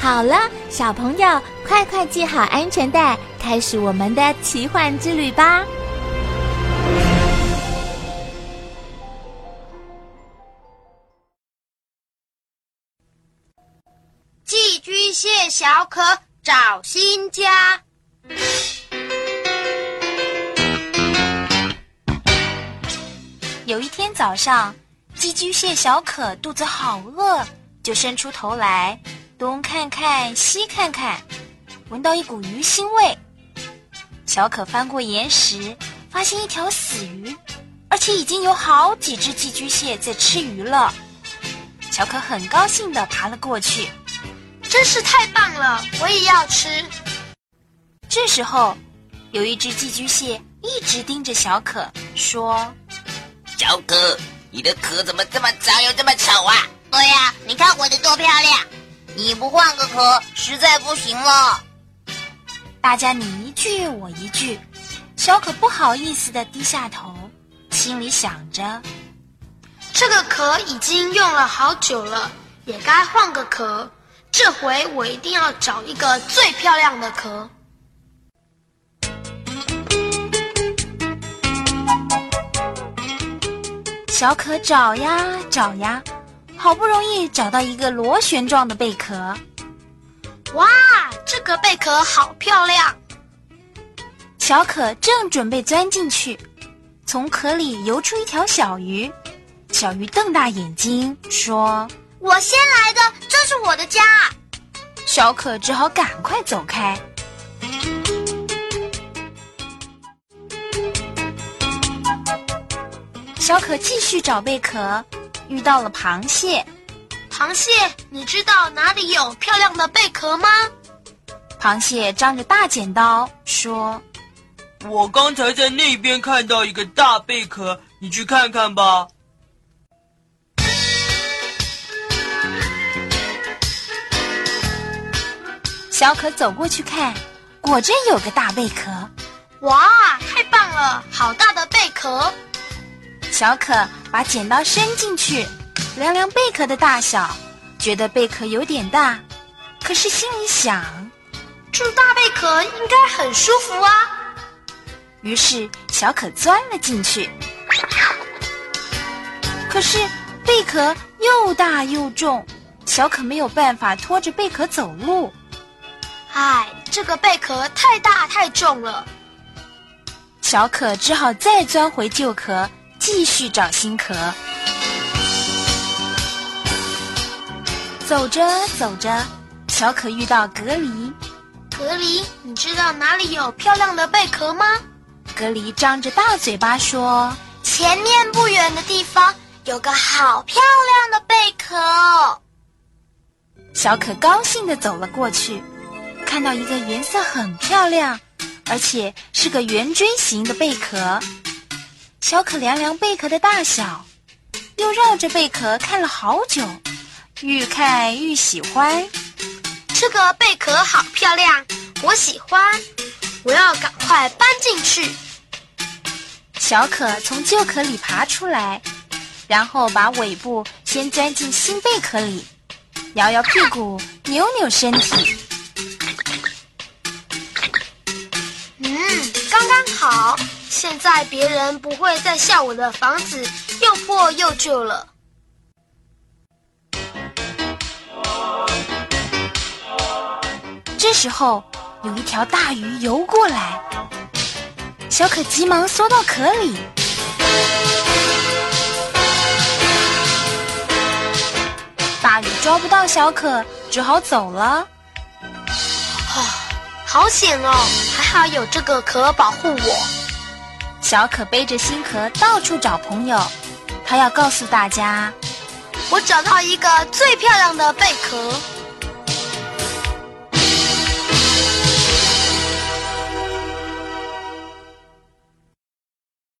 好了，小朋友，快快系好安全带，开始我们的奇幻之旅吧！寄居蟹小可找新家。有一天早上，寄居蟹小可肚子好饿，就伸出头来，东看看西看看，闻到一股鱼腥味。小可翻过岩石，发现一条死鱼，而且已经有好几只寄居蟹在吃鱼了。小可很高兴地爬了过去，真是太棒了！我也要吃。这时候，有一只寄居蟹一直盯着小可，说。小可，你的壳怎么这么脏又这么丑啊？对呀，你看我的多漂亮！你不换个壳，实在不行了。大家你一句我一句，小可不好意思的低下头，心里想着：这个壳已经用了好久了，也该换个壳。这回我一定要找一个最漂亮的壳。小可找呀找呀，好不容易找到一个螺旋状的贝壳。哇，这个贝壳好漂亮！小可正准备钻进去，从壳里游出一条小鱼。小鱼瞪大眼睛说：“我先来的，这是我的家。”小可只好赶快走开。小可继续找贝壳，遇到了螃蟹。螃蟹，你知道哪里有漂亮的贝壳吗？螃蟹张着大剪刀说：“我刚才在那边看到一个大贝壳，你去看看吧。”小可走过去看，果真有个大贝壳。哇，太棒了！好大的贝壳！小可把剪刀伸进去，量量贝壳的大小，觉得贝壳有点大，可是心里想，住大贝壳应该很舒服啊。于是小可钻了进去，可是贝壳又大又重，小可没有办法拖着贝壳走路。唉，这个贝壳太大太重了，小可只好再钻回旧壳。继续找新壳。走着走着，小可遇到隔离。隔离，你知道哪里有漂亮的贝壳吗？隔离张着大嘴巴说：“前面不远的地方有个好漂亮的贝壳。”小可高兴的走了过去，看到一个颜色很漂亮，而且是个圆锥形的贝壳。小可量量贝壳的大小，又绕着贝壳看了好久，愈看愈喜欢。这个贝壳好漂亮，我喜欢，我要赶快搬进去。小可从旧壳里爬出来，然后把尾部先钻进新贝壳里，摇摇屁股，扭扭身体。嗯，刚刚好。现在别人不会再笑我的房子又破又旧了。这时候，有一条大鱼游过来，小可急忙缩到壳里。大鱼抓不到小可，只好走了。啊，好险哦！还好有这个壳保护我。小可背着星壳到处找朋友，他要告诉大家：我找到一个最漂亮的贝壳。